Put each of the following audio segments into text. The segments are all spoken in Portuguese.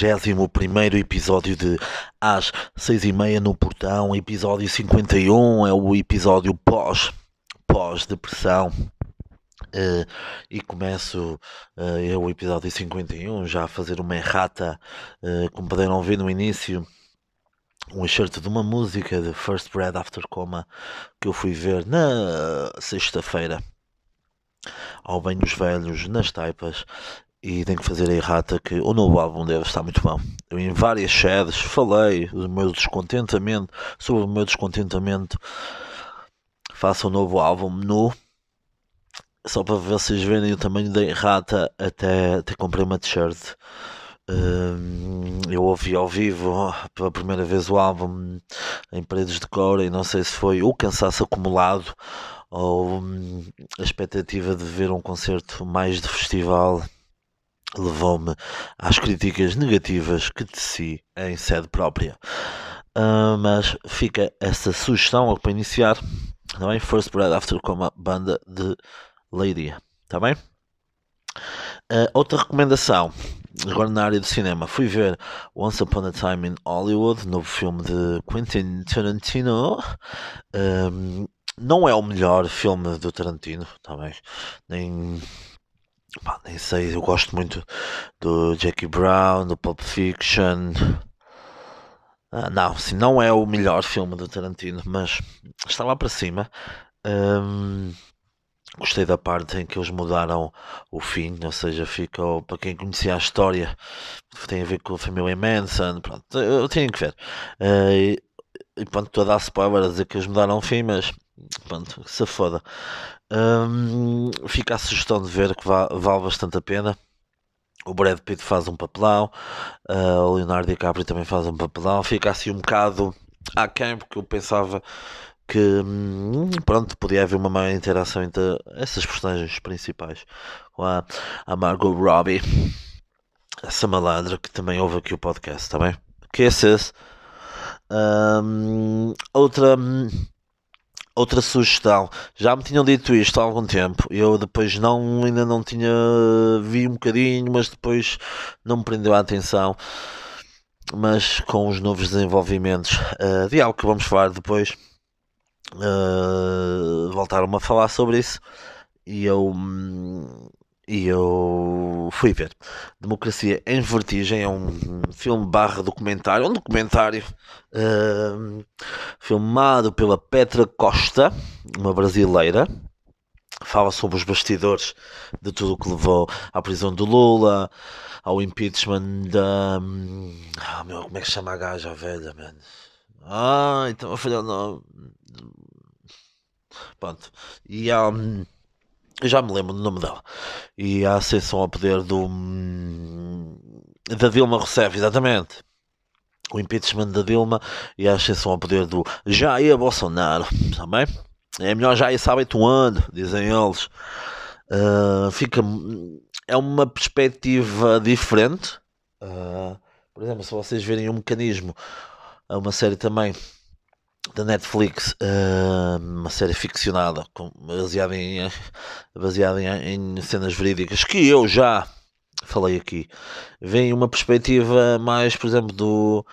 Quinquagésimo primeiro episódio de Às seis e meia no portão, episódio 51, é o episódio pós, pós-depressão. Eh, e começo eh, é o episódio 51 já a fazer uma errata, eh, como puderam ver no início, um excerto de uma música de First Bread After Coma que eu fui ver na sexta-feira ao Bem dos Velhos, nas Taipas, e tenho que fazer a errata que o novo álbum deve estar muito bom. Eu em várias sedes falei do meu descontentamento, sobre o meu descontentamento. Faça o novo álbum nu, só para vocês verem o tamanho da errata, até, até comprei uma t-shirt. Hum, eu ouvi ao vivo pela primeira vez o álbum em paredes de cor e não sei se foi o cansaço acumulado ou hum, a expectativa de ver um concerto mais de festival levou-me às críticas negativas que teci em sede própria. Ah, mas fica essa sugestão para iniciar, bem? First Bread After Coma, banda de Leiria, tá bem? Ah, outra recomendação, agora na área do cinema, fui ver Once Upon a Time in Hollywood, novo filme de Quentin Tarantino. Ahm, não é o melhor filme do Tarantino, tá bem? Nem, pá, nem sei, eu gosto muito do Jackie Brown, do Pulp Fiction. Ah, não, sim, não é o melhor filme do Tarantino, mas está lá para cima. Ahm, gostei da parte em que eles mudaram o fim, ou seja, ficou para quem conhecia a história, tem a ver com a família Manson. Pronto, eu tenho que ver. Ah, e, e pronto, estou a dar spoiler a dizer que eles mudaram o fim, mas pronto, se foda. Ahm, fica a sugestão de ver que va- vale bastante a pena. O Brad Pitt faz um papelão, ah, o Leonardo DiCaprio também faz um papelão. Fica assim um bocado aquém, porque eu pensava que hum, pronto, podia haver uma maior interação entre essas personagens principais com a, a Margot Robbie, essa malandra que também ouve aqui o podcast, tá bem? Kisses. Hum, outra. hum, Outra sugestão, já me tinham dito isto há algum tempo, eu depois não, ainda não tinha, vi um bocadinho, mas depois não me prendeu a atenção, mas com os novos desenvolvimentos eh, de algo que vamos falar depois, eh, voltaram-me a falar sobre isso e eu, e eu fui ver. Democracia em Vertigem é um filme barra documentário, um documentário hum, filmado pela Petra Costa, uma brasileira. Fala sobre os bastidores de tudo o que levou à prisão do Lula, ao impeachment da. Ah, meu, como é que chama a gaja velha, mano? Ah, então a falhar o nome. Pronto. E há. hum, já me lembro do nome dela. E a ascensão ao poder do. da Dilma Rousseff, exatamente. O impeachment da Dilma e a ascensão ao poder do Jair Bolsonaro. Também. É melhor Jair sabe atuando, dizem eles. Ah, fica. É uma perspectiva diferente. Ah, por exemplo, se vocês verem um mecanismo, há uma série também da Netflix, ah, uma série ficcionada, baseada, em, baseada em, em cenas verídicas, que eu já falei aqui. Vem uma perspectiva mais, por exemplo, do,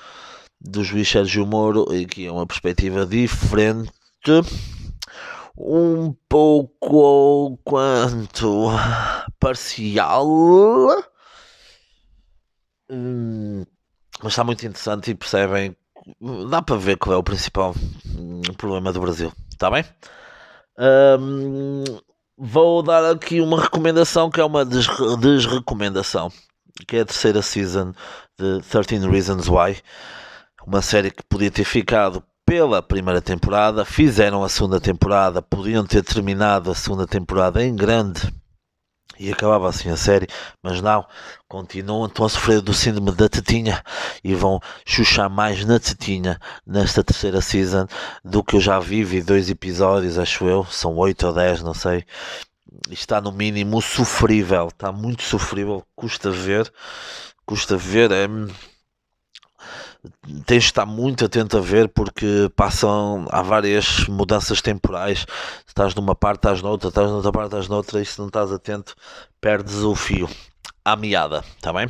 do juiz Sérgio Moro, e que é uma perspectiva diferente, um pouco ou quanto parcial. Hum, mas está muito interessante e percebem, dá para ver qual é o principal hum, problema do Brasil, está bem? Hum, vou dar aqui uma recomendação que é uma desre- desrecomendação, que é a terceira season de 13 Reasons Why, uma série que podia ter ficado pela primeira temporada, fizeram a segunda temporada, podiam ter terminado a segunda temporada em grande e acabava assim a série, mas não, continuam, estão a sofrer do síndrome da tetinha e vão chuchar mais na tetinha nesta terceira season do que eu já vi, vi dois episódios, acho eu, são oito ou dez, não sei. está no mínimo sofrível, está muito sofrível, custa ver, custa ver, é, tens de estar muito atento a ver porque passam, há várias mudanças temporais, estás numa parte, estás noutra, estás noutra parte, estás noutra, e se não estás atento, perdes o fio à meada, está bem?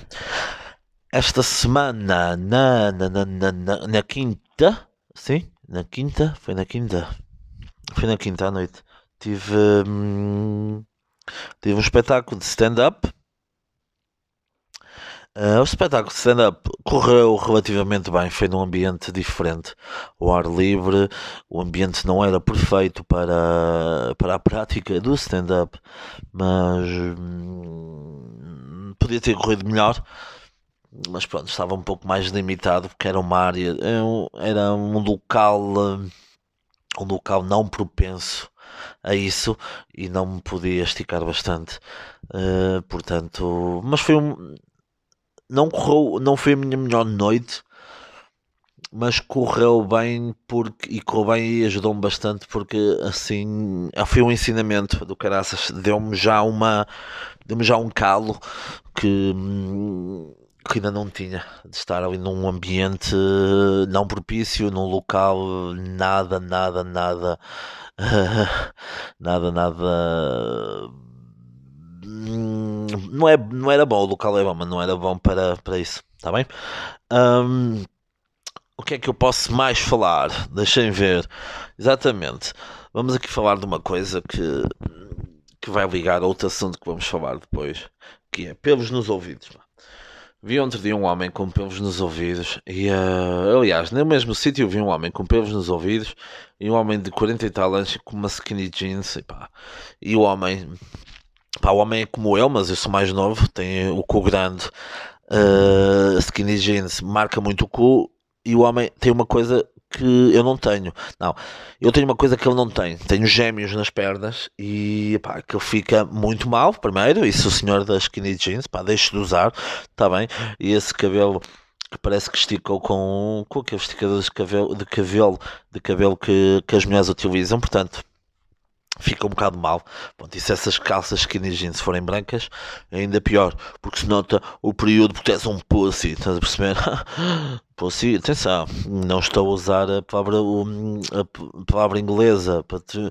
Esta semana, na, na, na, na, na quinta, sim, na quinta, foi na quinta, foi na quinta à noite, tive, hum, tive um espetáculo de stand-up Uh, o espetáculo de stand-up correu relativamente bem, foi num ambiente diferente, o ar livre, o ambiente não era perfeito para, para a prática do stand-up, mas hum, podia ter corrido melhor, mas pronto, estava um pouco mais limitado porque era uma área, é era um local, hum, um local não propenso a isso e não me podia esticar bastante. Uh, portanto, mas foi um, não correu, não foi a minha melhor noite, mas correu bem porque e correu bem e ajudou-me bastante porque assim foi um ensinamento do caraças, deu-me já uma deu-me já um calo que, que ainda não tinha de estar ali num ambiente não propício, num local nada, nada, nada nada, nada não, é, não era bom, o local é bom, mas não era bom para, para isso, está bem? Um, o que é que eu posso mais falar? Deixem ver. Exatamente. Vamos aqui falar de uma coisa que, que vai ligar a outro assunto que vamos falar depois, que é pelos nos ouvidos. Vi ontem um homem com pelos nos ouvidos e, uh, aliás, no mesmo sítio vi um homem com pelos nos ouvidos e um homem de 40 e tal anos com uma skinny jeans e pá, e o homem Pá, o homem é como eu, mas eu sou mais novo, tem o cu grande, uh, skinny jeans, marca muito o cu, e o homem tem uma coisa que eu não tenho. Não, eu tenho uma coisa que ele não tem. Tenho gêmeos nas pernas e pá, que ele fica muito mal, primeiro, e se o senhor das skinny jeans, pá, deixe de usar, está bem, e esse cabelo que parece que esticou com, com aqueles esticadores de cabelo, de cabelo, de cabelo que, que as mulheres utilizam, portanto fica um bocado mal. Pronto, e se essas calças skinny jeans forem brancas, é ainda pior, porque se nota o período, porque és um pussy, estás a perceber? pussy, atenção, não estou a usar a palavra, a palavra inglesa para te,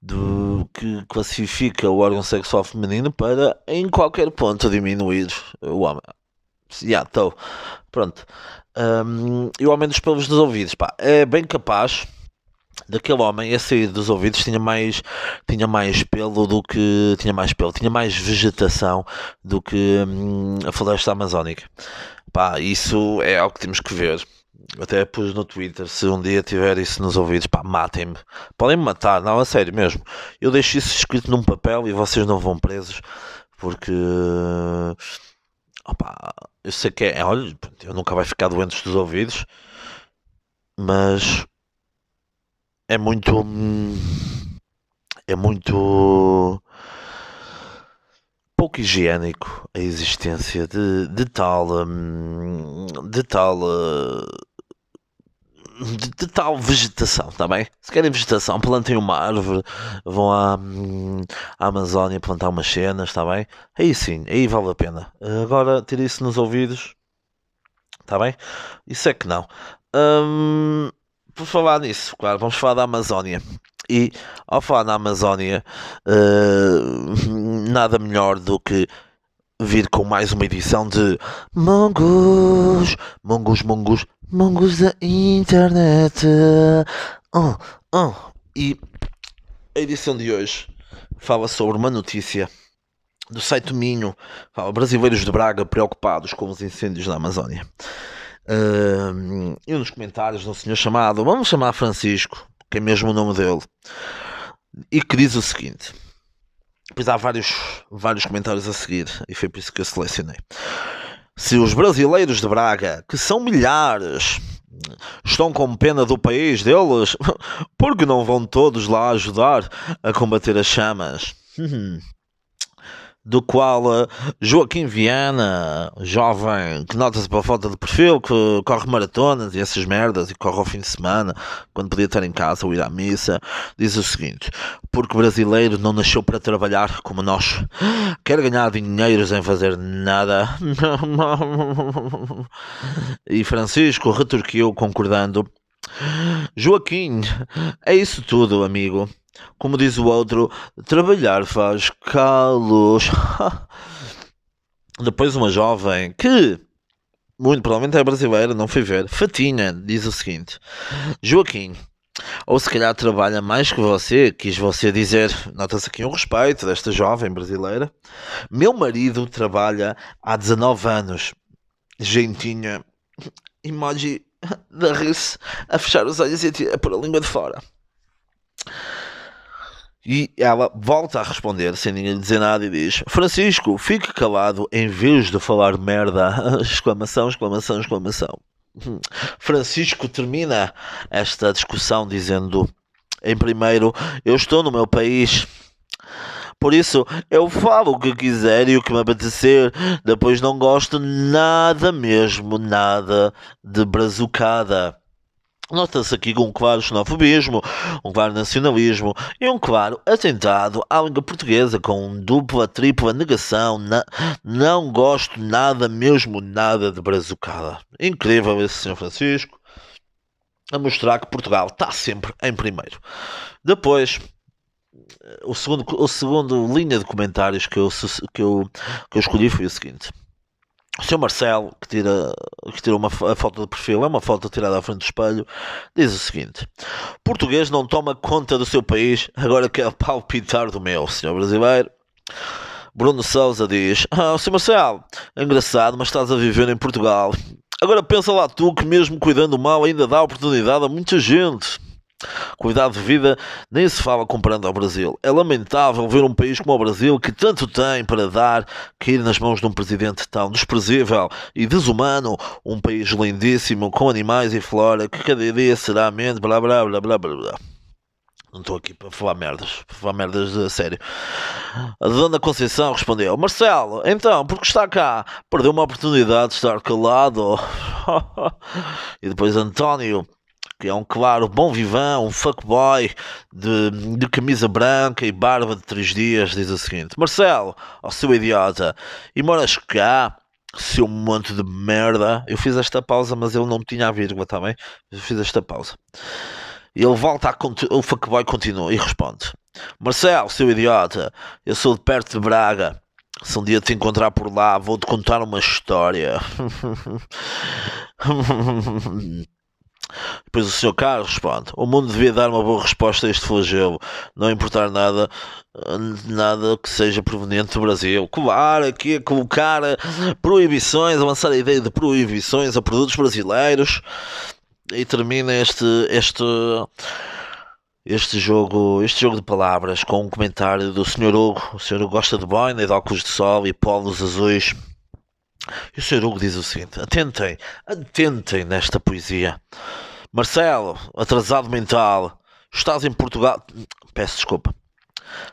do, que classifica o órgão sexual feminino para em qualquer ponto diminuir o homem. Já estou. Pronto. Um, e o homem dos pelos dos ouvidos, pá, é bem capaz daquele homem a sair dos ouvidos tinha mais tinha mais pelo do que tinha mais pelo tinha mais vegetação do que hum, a floresta amazónica. Pá isso é algo que temos que ver. Até pus no Twitter se um dia tiver isso nos ouvidos pá matem-me. Podem me matar não a sério mesmo. Eu deixo isso escrito num papel e vocês não vão presos porque opá, eu sei que é olha eu nunca vai ficar doente dos ouvidos mas é muito. É muito. pouco higiênico a existência de, de tal. Hum, de tal. De, de, tal vegetação, está bem? Se querem vegetação, plantem uma árvore, vão à, hum, à Amazónia plantar umas cenas, está bem? Aí sim, aí vale a pena. Agora, ter isso nos ouvidos, está bem? Isso é que não. Hum, por falar nisso, claro, vamos falar da Amazónia. E ao falar na Amazónia, uh, nada melhor do que vir com mais uma edição de Mongos, Mongos, Mongos, Mongos da internet. Oh, oh. E a edição de hoje fala sobre uma notícia do site Minho, fala brasileiros de Braga preocupados com os incêndios na Amazónia. Uh, e nos comentários de um senhor chamado, vamos chamar Francisco, que é mesmo o nome dele, e que diz o seguinte: pois há vários, vários comentários a seguir, e foi por isso que eu selecionei. Se os brasileiros de Braga, que são milhares, estão com pena do país deles, por que não vão todos lá ajudar a combater as chamas? Do qual uh, Joaquim Viana, jovem que nota-se pela falta de perfil, que corre maratonas e essas merdas e corre ao fim de semana, quando podia estar em casa ou ir à missa, diz o seguinte: porque brasileiro não nasceu para trabalhar como nós, quer ganhar dinheiro sem fazer nada. e Francisco retorquiu concordando. Joaquim, é isso tudo, amigo. Como diz o outro, trabalhar faz calos. Depois uma jovem que muito provavelmente é brasileira, não fui ver. Fatinha diz o seguinte: Joaquim, ou se calhar trabalha mais que você, quis você dizer. Nota-se aqui um respeito desta jovem brasileira. Meu marido trabalha há 19 anos. Gentinha, emoji da rir-se, a fechar os olhos e a pôr a língua de fora. E ela volta a responder sem ninguém dizer nada e diz: Francisco, fique calado em vez de falar merda! exclamação, exclamação, exclamação. Francisco termina esta discussão dizendo: em primeiro, eu estou no meu país. Por isso, eu falo o que quiser e o que me apetecer. Depois não gosto nada mesmo, nada de brazucada. Nota-se aqui um claro xenofobismo, um claro nacionalismo e um claro atentado à língua portuguesa com dupla, tripla negação. Na, não gosto nada, mesmo nada de brazucada. Incrível esse Sr. Francisco a mostrar que Portugal está sempre em primeiro. Depois, o segundo, o segundo linha de comentários que eu, que eu, que eu escolhi foi o seguinte. O Sr. Marcelo, que tira, que tira uma a foto de perfil, é uma foto tirada à frente do espelho, diz o seguinte: Português não toma conta do seu país, agora quer palpitar do meu, senhor brasileiro. Bruno Souza diz: Ah, Sr. Marcelo, é engraçado, mas estás a viver em Portugal. Agora pensa lá tu que, mesmo cuidando mal, ainda dá oportunidade a muita gente. Qualidade de vida nem se fala comparando ao Brasil. É lamentável ver um país como o Brasil, que tanto tem para dar, cair nas mãos de um presidente tão desprezível e desumano. Um país lindíssimo, com animais e flora, que cada dia será menos, blá blá blá blá blá blá. Não estou aqui para falar merdas, para falar merdas a sério. A dona Conceição respondeu: Marcelo, então, porque está cá? Perdeu uma oportunidade de estar calado. e depois António que é um claro bom vivão, um fuckboy de, de camisa branca e barba de três dias, diz o seguinte: Marcelo, ó seu idiota, e moras cá, seu monte de merda. Eu fiz esta pausa, mas ele não tinha a vírgula, está bem? Eu fiz esta pausa. E ele volta a. O fuckboy continua e responde: Marcelo, seu idiota, eu sou de perto de Braga. Se um dia te encontrar por lá, vou-te contar uma história. Depois o Sr. Carlos responde: O mundo devia dar uma boa resposta a este flagelo, não importar nada, nada que seja proveniente do Brasil. Claro, aqui a colocar proibições, avançar a ideia de proibições a produtos brasileiros. E termina este, este, este jogo, este jogo de palavras com um comentário do Sr. Hugo. O Sr. Hugo gosta de boina, de óculos de sol e polos azuis. E o Sr. Hugo diz o seguinte: atentem, atentem nesta poesia. Marcelo, atrasado mental, estás em Portugal. Peço desculpa.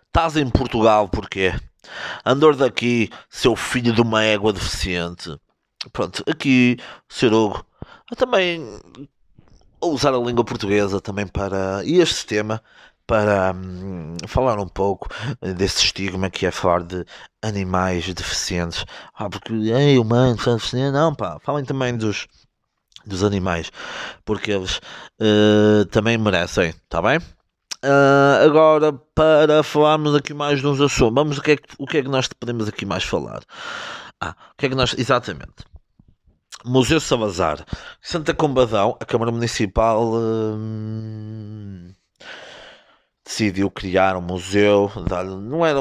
Estás em Portugal porquê? Andor daqui, seu filho de uma égua deficiente. Pronto, aqui, Sr. Hugo, também usar a língua portuguesa também para este tema para hum, falar um pouco desse estigma que é falar de animais deficientes. Ah, porque, ei, humanos são deficientes. Não, pá, falem também dos, dos animais, porque eles uh, também merecem, está bem? Uh, agora, para falarmos aqui mais de uns assuntos, vamos o que, é que, o que é que nós podemos aqui mais falar? Ah, o que é que nós, exatamente. Museu Salazar, Santa Combadão, a Câmara Municipal. Uh, decidiu criar um museu. Não era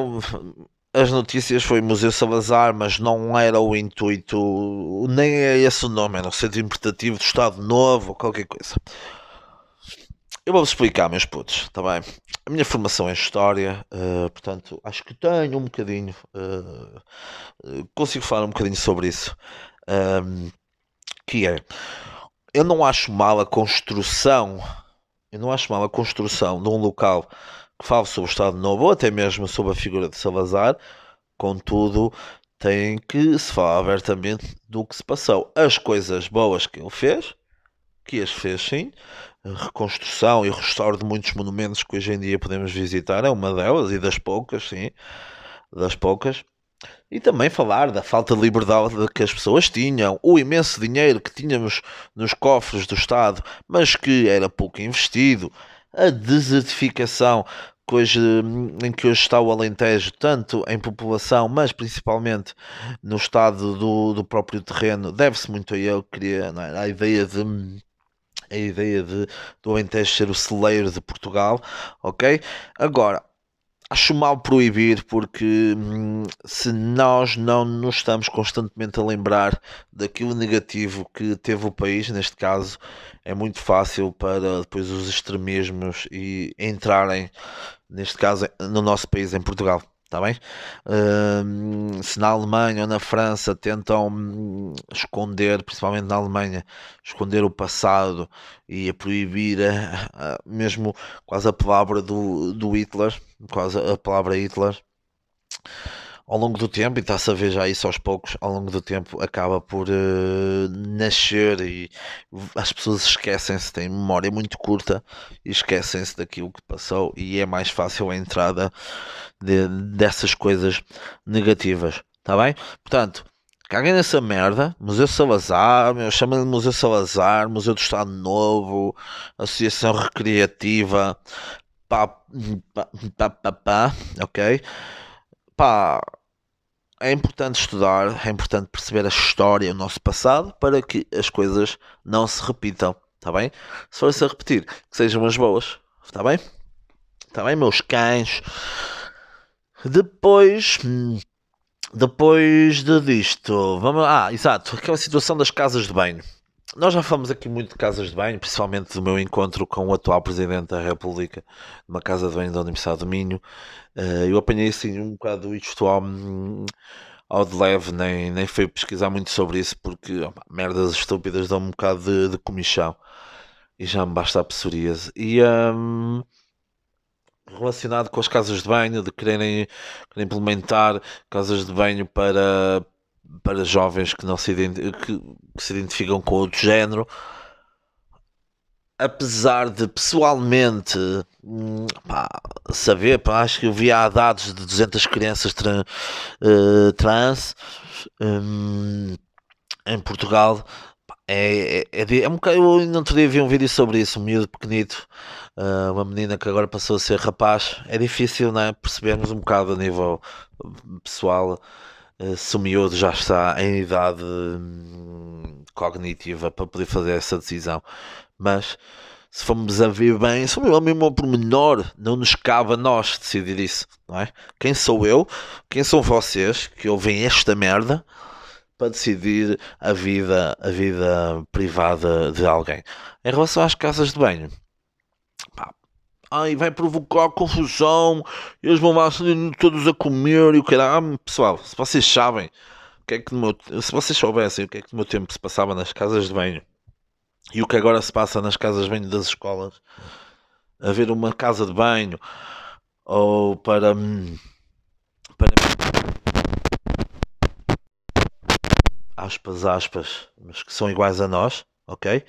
as notícias foi Museu Salazar, mas não era o intuito, nem é esse o nome, era o Centro Interpretativo do Estado Novo qualquer coisa. Eu vou-vos explicar, meus putos, está bem? A minha formação é História, uh, portanto, acho que tenho um bocadinho, uh, consigo falar um bocadinho sobre isso, que é, eu não acho mal a construção eu não acho mal a construção de um local que fale sobre o Estado Novo, ou até mesmo sobre a figura de Salazar, contudo, tem que se falar abertamente do que se passou. As coisas boas que ele fez, que as fez sim, a reconstrução e restauro de muitos monumentos que hoje em dia podemos visitar é uma delas e das poucas, sim, das poucas. E também falar da falta de liberdade que as pessoas tinham, o imenso dinheiro que tínhamos nos cofres do Estado, mas que era pouco investido, a desertificação que hoje, em que hoje está o Alentejo, tanto em população, mas principalmente no estado do, do próprio terreno, deve-se muito a ele, queria, é? a ideia de a ideia de do Alentejo ser o celeiro de Portugal, ok? Agora, acho mal proibir porque hum, se nós não nos estamos constantemente a lembrar daquilo negativo que teve o país, neste caso, é muito fácil para depois os extremismos e entrarem, neste caso, no nosso país, em Portugal. Está bem? Se na Alemanha ou na França tentam hum, esconder, principalmente na Alemanha, esconder o passado e a proibir a, a, mesmo quase a palavra do, do Hitler, quase a palavra Hitler, ao longo do tempo, e está-se a ver já isso aos poucos, ao longo do tempo acaba por uh, nascer e as pessoas esquecem-se, têm memória muito curta e esquecem-se daquilo que passou e é mais fácil a entrada de, dessas coisas negativas, está bem? Portanto, caguem nessa merda, Museu Salazar, chama-lhe Museu Salazar, Museu do Estado Novo, Associação Recreativa, pá, pá, pá, pá, pá ok? Pá, é importante estudar, é importante perceber a história, o nosso passado, para que as coisas não se repitam, está bem? Se forem-se a repetir, que sejam as boas, está bem? Está bem, meus cães? Depois, depois de disto, vamos. Ah, exato, aquela situação das casas de banho. Nós já falamos aqui muito de casas de banho, principalmente do meu encontro com o atual Presidente da República, numa casa de banho da Universidade do Minho. Eu apanhei assim um bocado isto ao, ao de leve, nem, nem fui pesquisar muito sobre isso, porque merdas estúpidas dão um bocado de, de comichão e já me basta a psoríase. E um, relacionado com as casas de banho, de quererem, quererem implementar casas de banho para para jovens que não se, que, que se identificam com outro género apesar de pessoalmente hum, pá, saber, pá, acho que eu via dados de 200 crianças tra, uh, trans um, em Portugal. É, é, é, é um bocado, eu não teria vi um vídeo sobre isso, um miúdo pequenito, uh, uma menina que agora passou a ser rapaz. É difícil né, percebermos um bocado a nível pessoal se o miúdo já está em idade hum, cognitiva para poder fazer essa decisão. Mas se formos a ver bem, se formos mesmo pormenor, não nos cabe a nós decidir isso, não é? Quem sou eu? Quem são vocês que ouvem esta merda para decidir a vida, a vida privada de alguém? Em relação às casas de banho, pá, ai, vai provocar confusão, eles vão lá todos a comer e o que era. Ah, pessoal, se vocês sabem o que é que meu, se vocês soubessem o que é que no meu tempo se passava nas casas de banho e o que agora se passa nas casas de banho das escolas, haver uma casa de banho ou para, para aspas, aspas, mas que são iguais a nós, ok?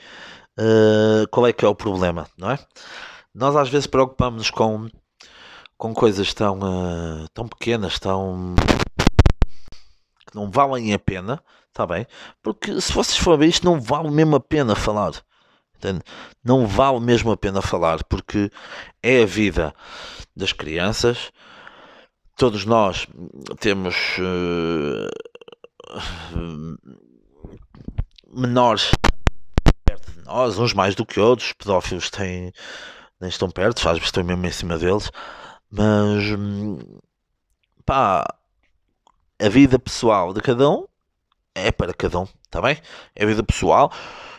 Uh, qual é que é o problema, não é? Nós às vezes preocupamos-nos com, com coisas tão, uh, tão pequenas, tão que não valem a pena, Está bem? Porque se vocês forem ver isto, não vale mesmo a pena falar. Entende? Não vale mesmo a pena falar, porque é a vida das crianças. Todos nós temos uh, menores perto de nós, uns mais do que outros. Pedófilos têm, nem estão perto, às vezes estão mesmo em cima deles. Mas pá, a vida pessoal de cada um é para cada um, está bem? É vida pessoal.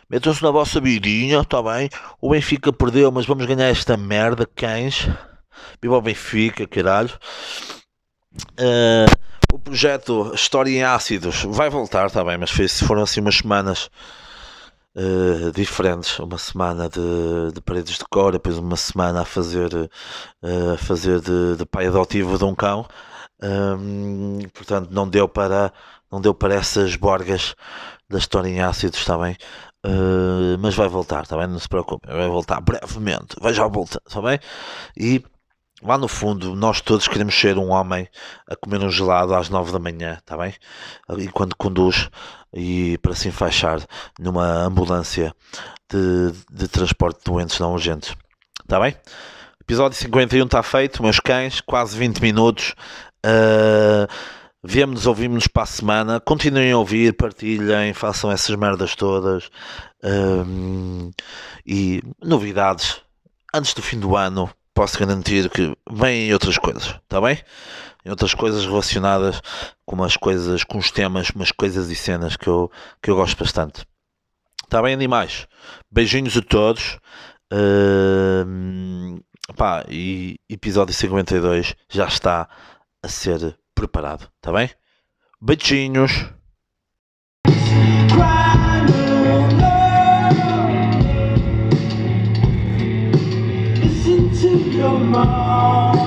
Metam-se na vossa vidinha, está bem? O Benfica perdeu, mas vamos ganhar esta merda, cães. Viva o Benfica, caralho. Uh, o projeto História em Ácidos vai voltar, está bem? Mas foi, foram assim umas semanas uh, diferentes. Uma semana de, de paredes de cor, depois uma semana a fazer, uh, a fazer de, de pai adotivo de um cão. Hum, portanto, não deu para não deu para essas borgas da história em ácido, está bem? Uh, mas vai voltar, está bem? Não se preocupe, vai voltar brevemente, vai já voltar, está bem? E lá no fundo, nós todos queremos ser um homem a comer um gelado às nove da manhã, está bem? E quando conduz e para se enfaixar numa ambulância de, de transporte de doentes não urgentes, está bem? Episódio 51 está feito, meus cães, quase 20 minutos. Uh, Viemos, ouvimos-nos para a semana. Continuem a ouvir, partilhem, façam essas merdas todas. Um, e novidades. Antes do fim do ano, posso garantir que vêm outras coisas, está bem? Em outras coisas relacionadas com umas coisas, com os temas, umas coisas e cenas que eu, que eu gosto bastante. Está bem, animais? Beijinhos a todos. Uh, pá, e episódio 52 já está a ser preparado, tá bem? Beijinhos. your mom.